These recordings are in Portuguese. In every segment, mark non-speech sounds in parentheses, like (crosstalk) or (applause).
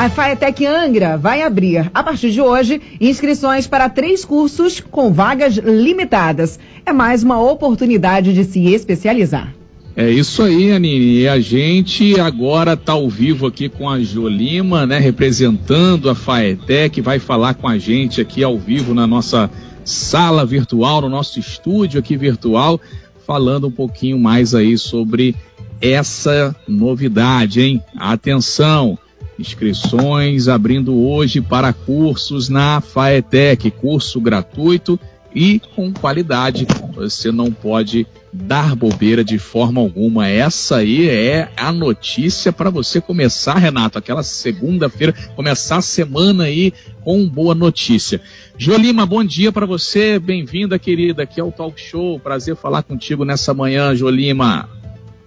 A Faetec Angra vai abrir, a partir de hoje, inscrições para três cursos com vagas limitadas. É mais uma oportunidade de se especializar. É isso aí, Anine. E a gente agora está ao vivo aqui com a Jolima, né, representando a Faetec, vai falar com a gente aqui ao vivo na nossa sala virtual, no nosso estúdio aqui virtual, falando um pouquinho mais aí sobre essa novidade, hein? Atenção! Inscrições abrindo hoje para cursos na Faetec, curso gratuito e com qualidade. Você não pode dar bobeira de forma alguma. Essa aí é a notícia para você começar, Renato, aquela segunda-feira, começar a semana aí com boa notícia. Jolima, bom dia para você, bem-vinda, querida, aqui é o Talk Show. Prazer falar contigo nessa manhã, Jolima.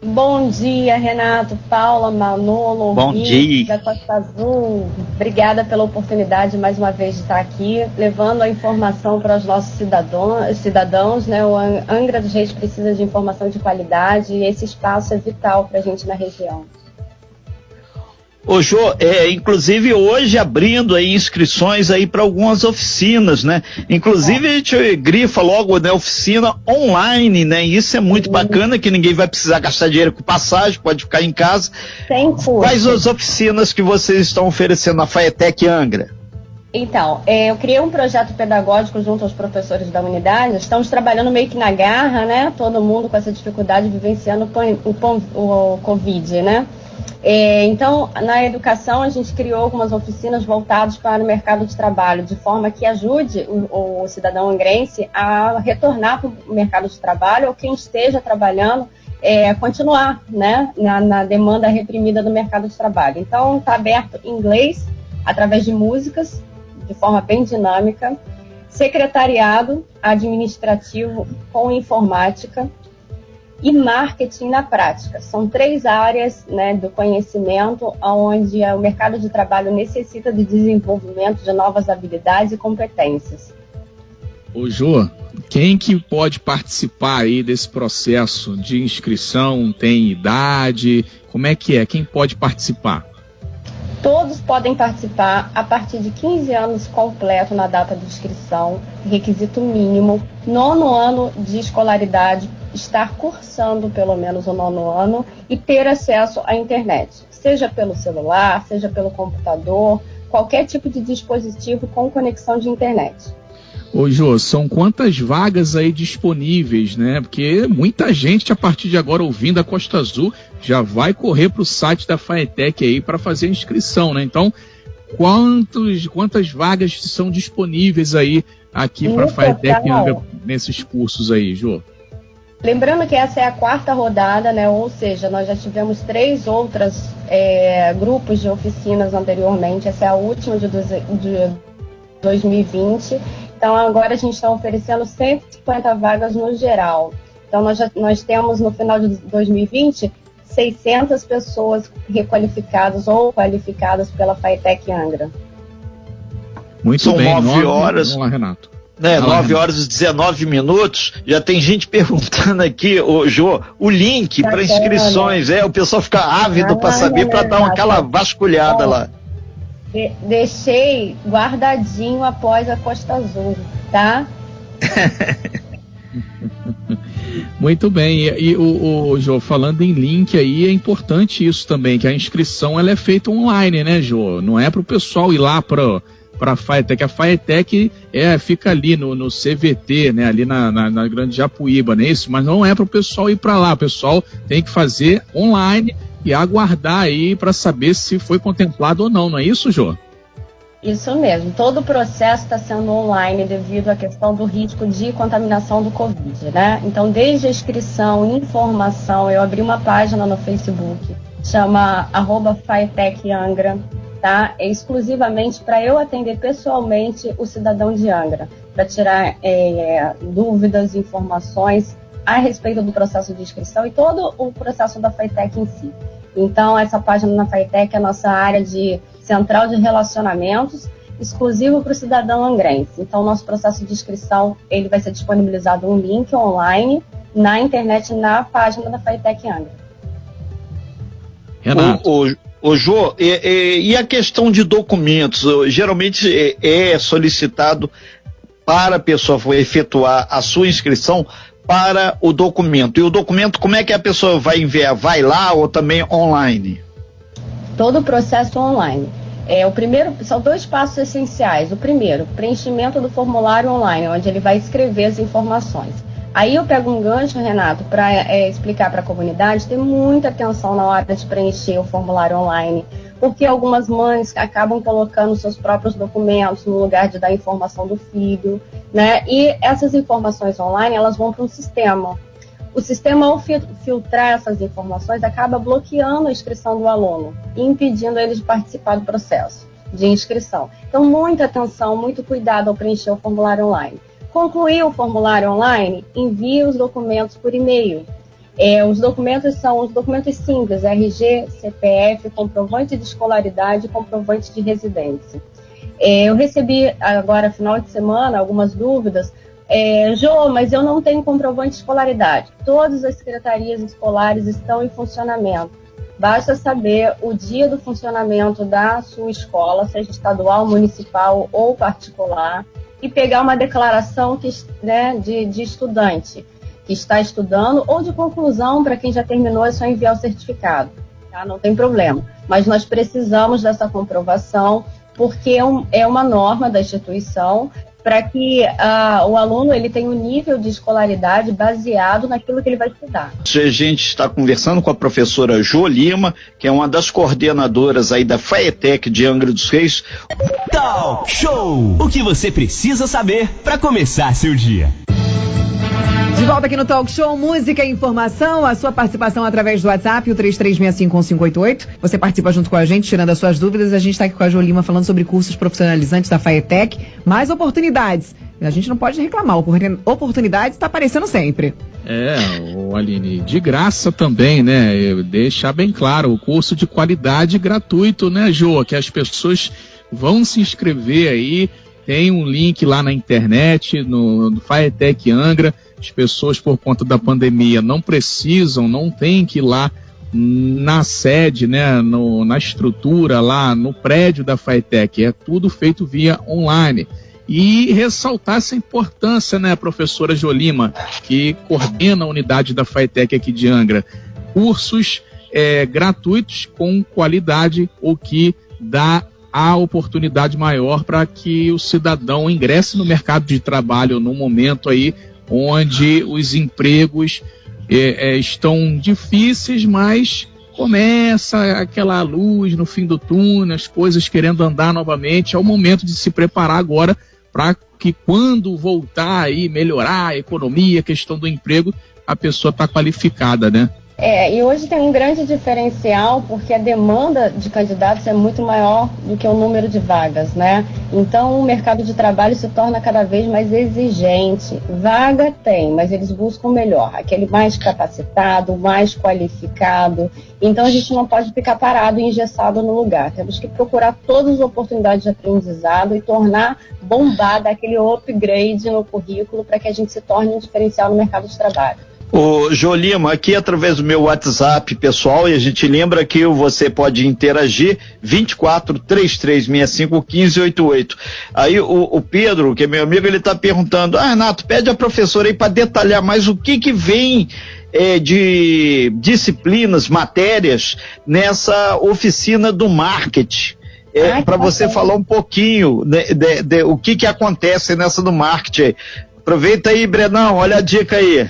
Bom dia, Renato, Paula, Manolo, Bom dia. da Costa Azul. Obrigada pela oportunidade mais uma vez de estar aqui, levando a informação para os nossos cidadãos, cidadãos né? O Angra dos Reis precisa de informação de qualidade e esse espaço é vital para a gente na região. Ô Jô, é, inclusive hoje abrindo aí inscrições aí para algumas oficinas, né? Inclusive a gente grifa logo, né, oficina online, né? Isso é muito bacana que ninguém vai precisar gastar dinheiro com passagem, pode ficar em casa. Sem custo. Quais as oficinas que vocês estão oferecendo na Faetec Angra? Então, é, eu criei um projeto pedagógico junto aos professores da unidade. Estamos trabalhando meio que na garra, né? Todo mundo com essa dificuldade vivenciando o, o, o Covid, né? É, então, na educação, a gente criou algumas oficinas voltadas para o mercado de trabalho, de forma que ajude o, o cidadão angrense a retornar para o mercado de trabalho ou quem esteja trabalhando é, continuar né, na, na, demanda reprimida do mercado de trabalho. Então, está aberto inglês, através de músicas, de forma bem dinâmica, secretariado administrativo com informática, e marketing na prática. São três áreas né, do conhecimento onde o mercado de trabalho necessita de desenvolvimento de novas habilidades e competências. Ô Jô, quem que pode participar aí desse processo de inscrição? Tem idade? Como é que é? Quem pode participar? Todos podem participar a partir de 15 anos completo na data de inscrição, requisito mínimo, nono ano de escolaridade, estar cursando pelo menos o nono ano e ter acesso à internet, seja pelo celular, seja pelo computador, qualquer tipo de dispositivo com conexão de internet. Ô Jô, são quantas vagas aí disponíveis, né? Porque muita gente a partir de agora ouvindo a Costa Azul já vai correr para o site da Faetec aí para fazer a inscrição, né? Então, quantos, quantas vagas são disponíveis aí aqui para a Faetec nesses cursos aí, Jô? Lembrando que essa é a quarta rodada, né? Ou seja, nós já tivemos três outras é, grupos de oficinas anteriormente. Essa é a última de, de 2020 então, agora a gente está oferecendo 150 vagas no geral. Então, nós, já, nós temos no final de 2020 600 pessoas requalificadas ou qualificadas pela FAITEC Angra. Muito São bem. 9 horas. Vamos lá, Renato. Né, 9 horas e 19 minutos. Já tem gente (laughs) perguntando aqui, ô, Jô, o link tá para inscrições. É, o pessoal fica ávido ah, para saber, para dar uma, aquela vasculhada Bom, lá. De deixei guardadinho após a Costa Azul, tá? (laughs) Muito bem, e, e o, o Jô, falando em link aí, é importante isso também, que a inscrição ela é feita online, né, Jô? Não é para o pessoal ir lá para para a Faetec. A Faetec é, fica ali no, no CVT, né, ali na, na, na Grande Japuíba, não é isso? Mas não é para o pessoal ir para lá. O pessoal tem que fazer online e aguardar aí para saber se foi contemplado ou não, não é isso, Jô? Isso mesmo. Todo o processo está sendo online devido à questão do risco de contaminação do Covid, né? Então, desde a inscrição, informação, eu abri uma página no Facebook, chama arroba Angra, tá? É exclusivamente para eu atender pessoalmente o cidadão de Angra, para tirar é, dúvidas, informações a respeito do processo de inscrição e todo o processo da FAITEC em si. Então, essa página na FAITEC é a nossa área de central de relacionamentos exclusivo para o cidadão angrense. Então, nosso processo de inscrição ele vai ser disponibilizado um link online na internet na página da FAITEC Angra. Renato. O, o, Ô Jô, e, e, e, a questão de documentos? Geralmente é, é solicitado para a pessoa efetuar a sua inscrição para o documento. E o documento, como é que a pessoa vai enviar? Vai lá ou também online? Todo o processo online. É, o primeiro, são dois passos essenciais. O primeiro, preenchimento do formulário online, onde ele vai escrever as informações. Aí eu pego um gancho, Renato, para é, explicar para a comunidade, ter muita atenção na hora de preencher o formulário online, porque algumas mães acabam colocando seus próprios documentos no lugar de dar informação do filho, né? E essas informações online, elas vão para um sistema. O sistema, ao filtrar essas informações, acaba bloqueando a inscrição do aluno impedindo ele de participar do processo de inscrição. Então, muita atenção, muito cuidado ao preencher o formulário online. Concluir o formulário online, envie os documentos por e-mail. É, os documentos são os documentos simples, RG, CPF, comprovante de escolaridade e comprovante de residência. É, eu recebi agora, final de semana, algumas dúvidas. É, Jô, mas eu não tenho comprovante de escolaridade. Todas as secretarias escolares estão em funcionamento. Basta saber o dia do funcionamento da sua escola, seja estadual, municipal ou particular, e pegar uma declaração que, né, de, de estudante que está estudando ou de conclusão para quem já terminou, é só enviar o certificado. Tá? Não tem problema. Mas nós precisamos dessa comprovação porque é, um, é uma norma da instituição para que uh, o aluno ele tenha um nível de escolaridade baseado naquilo que ele vai estudar. A gente está conversando com a professora Jo Lima, que é uma das coordenadoras aí da FAETEC de Angra dos Reis. Talk Show! O que você precisa saber para começar seu dia. De volta aqui no Talk Show, música e informação, a sua participação através do WhatsApp, o 33651588. Você participa junto com a gente, tirando as suas dúvidas. A gente está aqui com a Jolima falando sobre cursos profissionalizantes da FAETEC. Mais oportunidades. A gente não pode reclamar, oportunidades está aparecendo sempre. É, Aline, de graça também, né? Deixar bem claro, o curso de qualidade gratuito, né, Jô? Que as pessoas vão se inscrever aí. Tem um link lá na internet, no, no FAETEC Angra as pessoas, por conta da pandemia, não precisam, não tem que ir lá na sede, né, no, na estrutura lá no prédio da FATEC. É tudo feito via online. E ressaltar essa importância, né, professora Jolima, que coordena a unidade da FATEC aqui de Angra. Cursos é, gratuitos com qualidade, o que dá a oportunidade maior para que o cidadão ingresse no mercado de trabalho no momento aí onde os empregos é, é, estão difíceis, mas começa aquela luz no fim do túnel, as coisas querendo andar novamente. É o momento de se preparar agora para que quando voltar aí melhorar a economia, a questão do emprego, a pessoa está qualificada, né? É, e hoje tem um grande diferencial porque a demanda de candidatos é muito maior do que o número de vagas, né? Então o mercado de trabalho se torna cada vez mais exigente. Vaga tem, mas eles buscam o melhor, aquele mais capacitado, mais qualificado. Então a gente não pode ficar parado e engessado no lugar. Temos que procurar todas as oportunidades de aprendizado e tornar bombada aquele upgrade no currículo para que a gente se torne um diferencial no mercado de trabalho. O Jolima, aqui através do meu WhatsApp pessoal, e a gente lembra que você pode interagir 24 3365 1588. Aí o, o, Pedro, que é meu amigo, ele está perguntando: Ah, Renato, pede a professora aí para detalhar mais o que que vem é, de disciplinas, matérias nessa oficina do marketing. É, para você falar um pouquinho né, de, de, o que que acontece nessa do marketing. Aproveita aí, Brenão, olha a dica aí.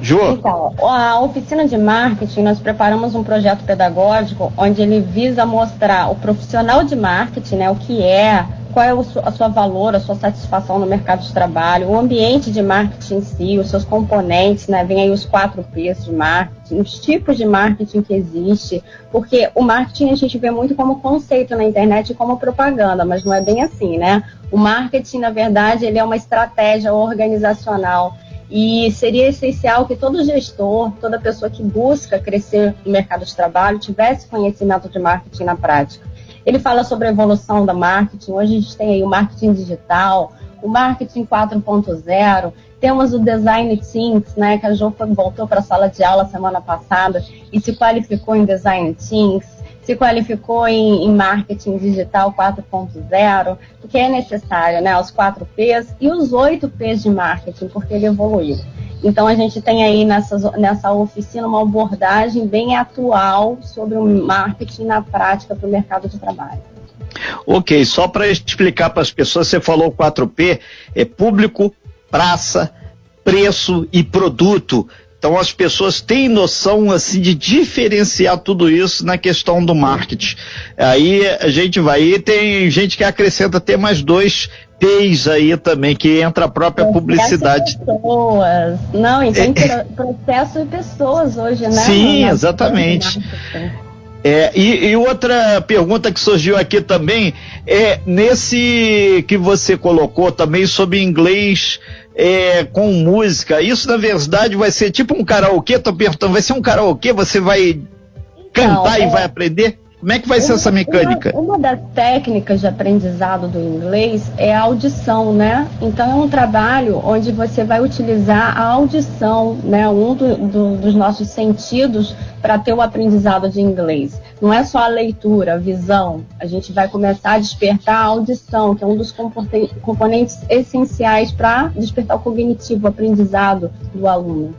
Ju? Então, a oficina de marketing, nós preparamos um projeto pedagógico onde ele visa mostrar o profissional de marketing, né, o que é, qual é a sua valor, a sua satisfação no mercado de trabalho, o ambiente de marketing em si, os seus componentes, né, vem aí os quatro P's de marketing, os tipos de marketing que existe, porque o marketing a gente vê muito como conceito na internet e como propaganda, mas não é bem assim, né? O marketing, na verdade, ele é uma estratégia organizacional e seria essencial que todo gestor, toda pessoa que busca crescer no mercado de trabalho, tivesse conhecimento de marketing na prática. Ele fala sobre a evolução da marketing. Hoje a gente tem aí o marketing digital, o marketing 4.0, temos o design teams, né, que a Jo voltou para a sala de aula semana passada e se qualificou em design teams. Se qualificou em, em marketing digital 4.0, porque é necessário, né? Os 4 P's e os 8 P's de marketing, porque ele evoluiu. Então a gente tem aí nessa, nessa oficina uma abordagem bem atual sobre o marketing na prática para o mercado de trabalho. Ok, só para explicar para as pessoas, você falou 4P, é público, praça, preço e produto. Então as pessoas têm noção assim de diferenciar tudo isso na questão do marketing. Aí a gente vai e tem gente que acrescenta até mais dois P's aí também, que entra a própria processo publicidade. pessoas. Não, e tem é, processo e pessoas hoje, né? Sim, exatamente. É, e, e, outra pergunta que surgiu aqui também é nesse que você colocou também sobre inglês é, com música. Isso, na verdade, vai ser tipo um karaokê? Tô perguntando, vai ser um karaokê? Você vai cantar Não, e é... vai aprender? Como é que vai uma, ser essa mecânica? Uma, uma, das técnicas de aprendizado do inglês é a audição, né? Então é um trabalho onde você vai utilizar a audição, né? Um do, do, dos nossos sentidos para ter o aprendizado de inglês. Não é só a leitura, a visão. A gente vai começar a despertar a audição, que é um dos componentes essenciais para despertar o cognitivo, o aprendizado do aluno.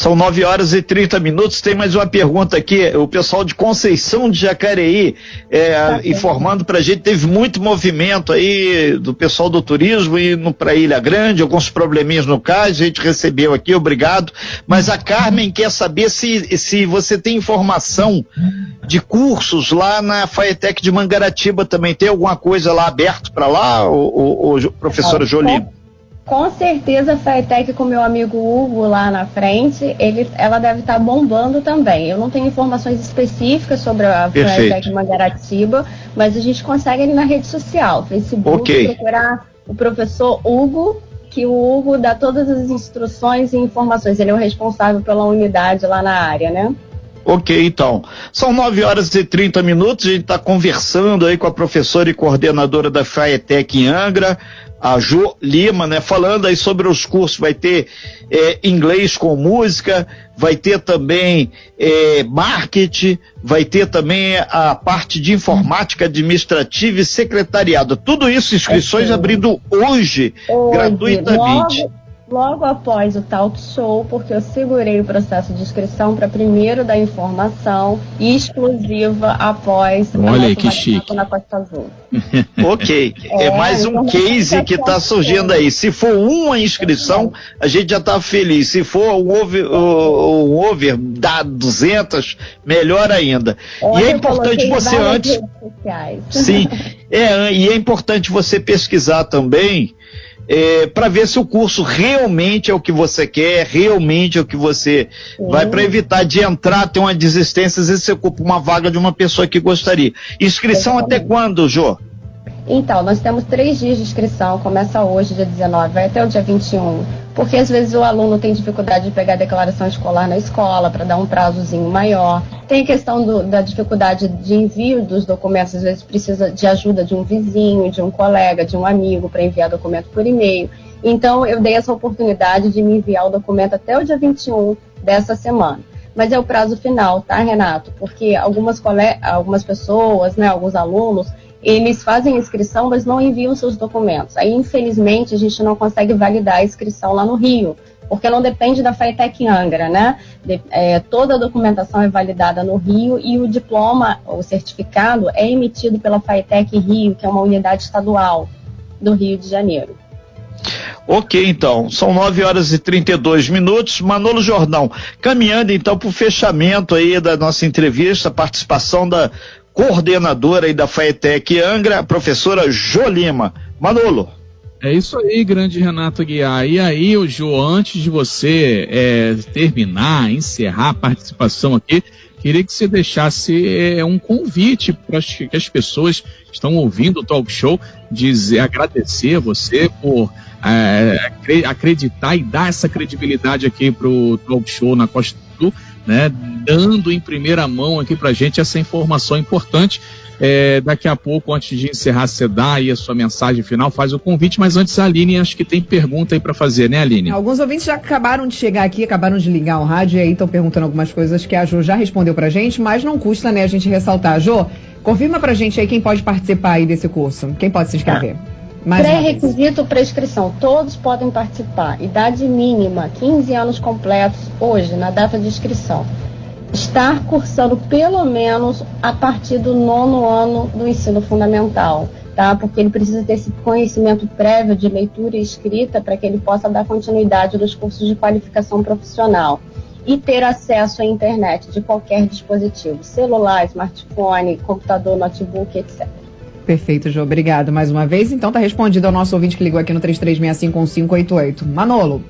São 9 horas e 30 minutos. Tem mais uma pergunta aqui. O pessoal de Conceição de Jacareí é, tá informando para a gente. Teve muito movimento aí do pessoal do turismo indo para Ilha Grande, alguns probleminhas no caso. A gente recebeu aqui, obrigado. Mas a Carmen quer saber se, se você tem informação de cursos lá na Faetec de Mangaratiba também. Tem alguma coisa lá aberto para lá, o, o, o professora Jolie? Com certeza a Faetec com meu amigo Hugo lá na frente, ele, ela deve estar tá bombando também. Eu não tenho informações específicas sobre a Faetec Mangaratiba, mas a gente consegue ali na rede social, Facebook, okay. procurar o professor Hugo, que o Hugo dá todas as instruções e informações. Ele é o responsável pela unidade lá na área, né? Ok, então. São 9 horas e 30 minutos. A gente está conversando aí com a professora e coordenadora da FAETEC em Angra, a Jo Lima, né, falando aí sobre os cursos, vai ter é, inglês com música, vai ter também é, marketing, vai ter também a parte de informática administrativa e secretariado. Tudo isso, inscrições abrindo hoje, hoje gratuitamente. Logo logo após o talk show, porque eu segurei o processo de inscrição para primeiro da informação exclusiva após Olha aí que chique. na Costa Azul. (laughs) ok, é, é mais um case que está (laughs) surgindo aí. Se for uma inscrição, a gente já está feliz. Se for um over, um over dá 200, melhor ainda. e é importante você antes. Sim, (laughs) é, e é importante você pesquisar também é, para ver se o curso realmente é o que você quer, realmente é o que você Sim. vai para evitar de entrar, ter uma desistência, às vezes você ocupa uma vaga de uma pessoa que gostaria. Inscrição até quando, Jô? Então, nós temos três dias de inscrição, começa hoje, dia 19, vai até o dia 21, porque às vezes o aluno tem dificuldade de pegar a declaração escolar na escola para dar um prazozinho maior. Tem a questão do, da dificuldade de envio dos documentos, às vezes precisa de ajuda de um vizinho, de um colega, de um amigo para enviar documento por e-mail. Então, eu dei essa oportunidade de me enviar o documento até o dia 21 dessa semana mas é o prazo final, tá, Renato? Porque algumas, algumas pessoas, né, alguns alunos, eles fazem inscrição, mas não enviam seus documentos. Aí, infelizmente, a gente não consegue validar a inscrição lá no Rio, porque não depende da FATEC Angra, né? De, é, toda a documentação é validada no Rio e o diploma, o certificado, é emitido pela FATEC Rio, que é uma unidade estadual do Rio de Janeiro. Ok, então, são 9 horas e 32 minutos. Manolo Jordão, caminhando então para o fechamento aí da nossa entrevista, participação da coordenadora aí da FAETEC Angra, a professora Jolima. Manolo. É isso aí, grande Renato Guiar. E aí, o antes de você é, terminar, encerrar a participação aqui, queria que você deixasse é, um convite para que as pessoas que estão ouvindo o talk show, dizer, agradecer você por é, acreditar e dar essa credibilidade aqui para o talk show na Costa do Sul, né? dando em primeira mão aqui pra gente essa informação importante. É, daqui a pouco, antes de encerrar, você dá aí a sua mensagem final, faz o convite, mas antes a Aline acho que tem pergunta aí para fazer, né, Aline? Alguns ouvintes já acabaram de chegar aqui, acabaram de ligar o rádio e aí estão perguntando algumas coisas que a Jo já respondeu pra gente, mas não custa, né, a gente ressaltar. Jo, confirma pra gente aí quem pode participar aí desse curso, quem pode se inscrever. Pré-requisito para inscrição, todos podem participar. Idade mínima, 15 anos completos, hoje, na data de inscrição estar cursando pelo menos a partir do nono ano do ensino fundamental, tá? Porque ele precisa ter esse conhecimento prévio de leitura e escrita para que ele possa dar continuidade nos cursos de qualificação profissional e ter acesso à internet de qualquer dispositivo, celular, smartphone, computador, notebook, etc. Perfeito, Jô. Obrigado mais uma vez. Então tá respondido ao nosso ouvinte que ligou aqui no 33651588. Manolo.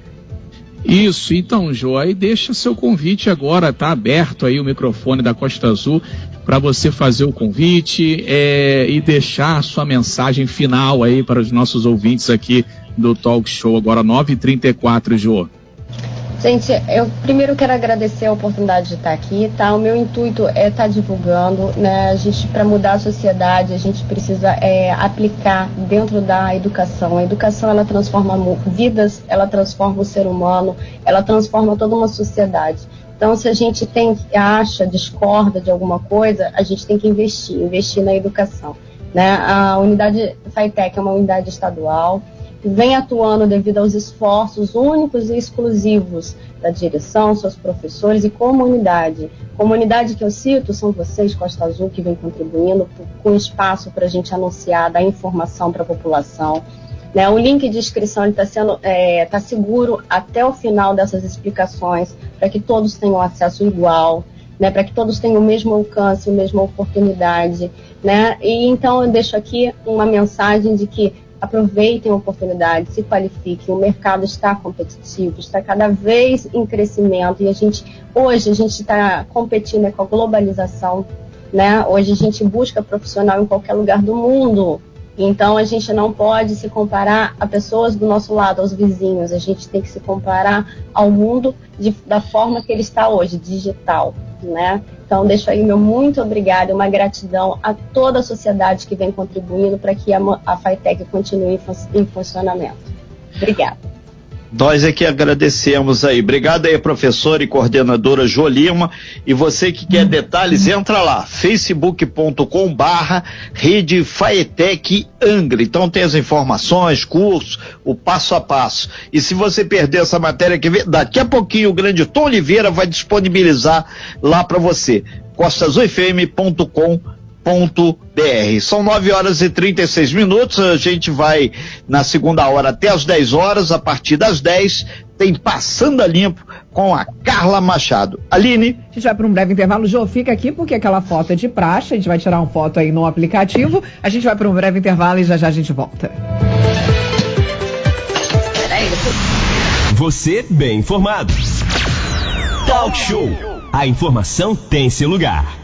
Isso, então, Jô, aí deixa seu convite agora, tá aberto aí o microfone da Costa Azul para você fazer o convite é, e deixar a sua mensagem final aí para os nossos ouvintes aqui do Talk Show agora 9h34, Jô. Gente, eu primeiro quero agradecer a oportunidade de estar aqui, tá? O meu intuito é estar divulgando, né? A gente, para mudar a sociedade, a gente precisa é, aplicar dentro da educação. A educação, ela transforma vidas, ela transforma o ser humano, ela transforma toda uma sociedade. Então, se a gente tem, acha, discorda de alguma coisa, a gente tem que investir, investir na educação. Né? A unidade FAITEC é uma unidade estadual, vem atuando devido aos esforços únicos e exclusivos da direção, seus professores e comunidade. Comunidade que eu cito são vocês, Costa Azul, que vem contribuindo com espaço para a gente anunciar, dar informação para a população. Né, o link de inscrição está sendo é, tá seguro até o final dessas explicações, para que todos tenham acesso igual, né, para que todos tenham o mesmo alcance, a mesma oportunidade. Né? E então eu deixo aqui uma mensagem de que aproveitem a oportunidade, se qualifiquem. O mercado está competitivo, está cada vez em crescimento e a gente hoje a gente está competindo com a globalização, né? Hoje a gente busca profissional em qualquer lugar do mundo. Então a gente não pode se comparar a pessoas do nosso lado, aos vizinhos. A gente tem que se comparar ao mundo de, da forma que ele está hoje, digital, né? Então, deixo aí meu muito obrigado, uma gratidão a toda a sociedade que vem contribuindo para que a, a FITEC continue em, funcionamento. Obrigada. Nós é que agradecemos aí. Obrigado aí, professora e coordenadora Jolima. E você que quer detalhes, entra lá, facebook.com barra Rede Faetec Angra. Então tem as informações, cursos, o passo a passo. E se você perder essa matéria que vem, daqui a pouquinho o grande Tom Oliveira vai disponibilizar lá para você. costasufm.com.br br São 9 horas e 36 minutos. A gente vai na segunda hora até as 10 horas. A partir das 10 tem Passando a Limpo com a Carla Machado. Aline. A gente vai para um breve intervalo. Jô, fica aqui porque aquela foto é de praxe. A gente vai tirar uma foto aí no aplicativo. A gente vai para um breve intervalo e já já a gente volta. Você bem informado. Talk Show. A informação tem seu lugar.